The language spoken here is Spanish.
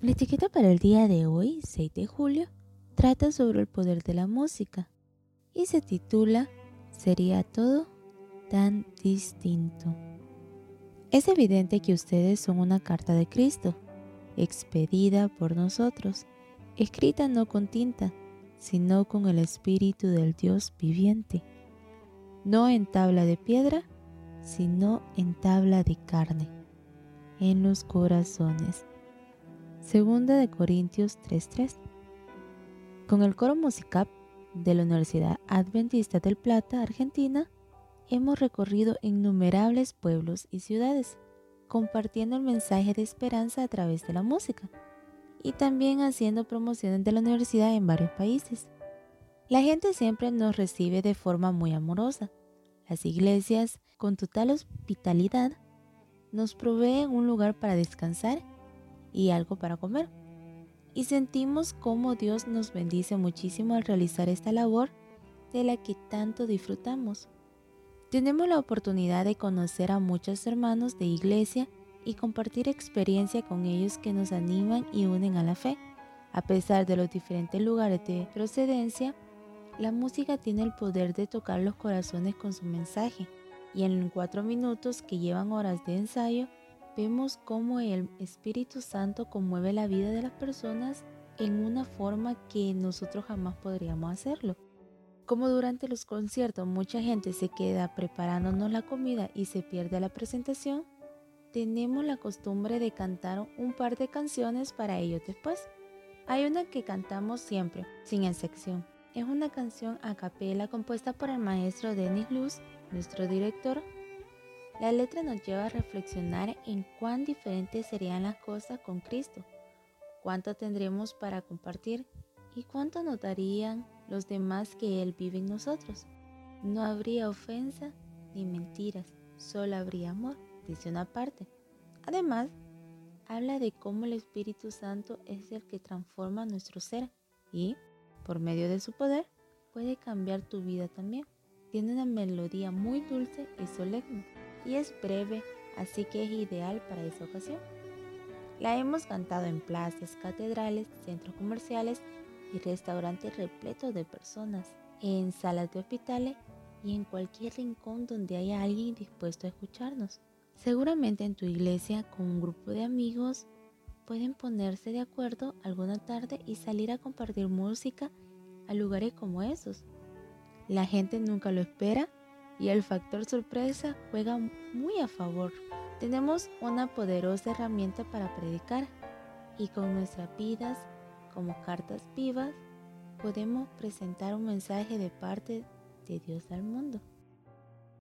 La etiqueta para el día de hoy, 6 de julio, trata sobre el poder de la música y se titula Sería todo tan distinto. Es evidente que ustedes son una carta de Cristo, expedida por nosotros, escrita no con tinta, sino con el Espíritu del Dios viviente, no en tabla de piedra, sino en tabla de carne, en los corazones. Segunda de Corintios 3:3. Con el coro musical de la Universidad Adventista del Plata, Argentina, hemos recorrido innumerables pueblos y ciudades, compartiendo el mensaje de esperanza a través de la música y también haciendo promociones de la universidad en varios países. La gente siempre nos recibe de forma muy amorosa. Las iglesias, con total hospitalidad, nos proveen un lugar para descansar y algo para comer. Y sentimos cómo Dios nos bendice muchísimo al realizar esta labor de la que tanto disfrutamos. Tenemos la oportunidad de conocer a muchos hermanos de iglesia y compartir experiencia con ellos que nos animan y unen a la fe. A pesar de los diferentes lugares de procedencia, la música tiene el poder de tocar los corazones con su mensaje y en cuatro minutos que llevan horas de ensayo, vemos cómo el Espíritu Santo conmueve la vida de las personas en una forma que nosotros jamás podríamos hacerlo. Como durante los conciertos mucha gente se queda preparándonos la comida y se pierde la presentación, tenemos la costumbre de cantar un par de canciones para ellos después. Hay una que cantamos siempre, sin excepción. Es una canción a capela compuesta por el maestro Denis Luz, nuestro director la letra nos lleva a reflexionar en cuán diferentes serían las cosas con Cristo, cuánto tendremos para compartir y cuánto notarían los demás que Él vive en nosotros. No habría ofensa ni mentiras, solo habría amor, dice una parte. Además, habla de cómo el Espíritu Santo es el que transforma nuestro ser y, por medio de su poder, puede cambiar tu vida también. Tiene una melodía muy dulce y solemne y es breve, así que es ideal para esa ocasión. La hemos cantado en plazas, catedrales, centros comerciales y restaurantes repletos de personas, en salas de hospitales y en cualquier rincón donde haya alguien dispuesto a escucharnos. Seguramente en tu iglesia con un grupo de amigos pueden ponerse de acuerdo alguna tarde y salir a compartir música a lugares como esos. La gente nunca lo espera y el factor sorpresa juega muy a favor. Tenemos una poderosa herramienta para predicar y con nuestras vidas como cartas vivas podemos presentar un mensaje de parte de Dios al mundo.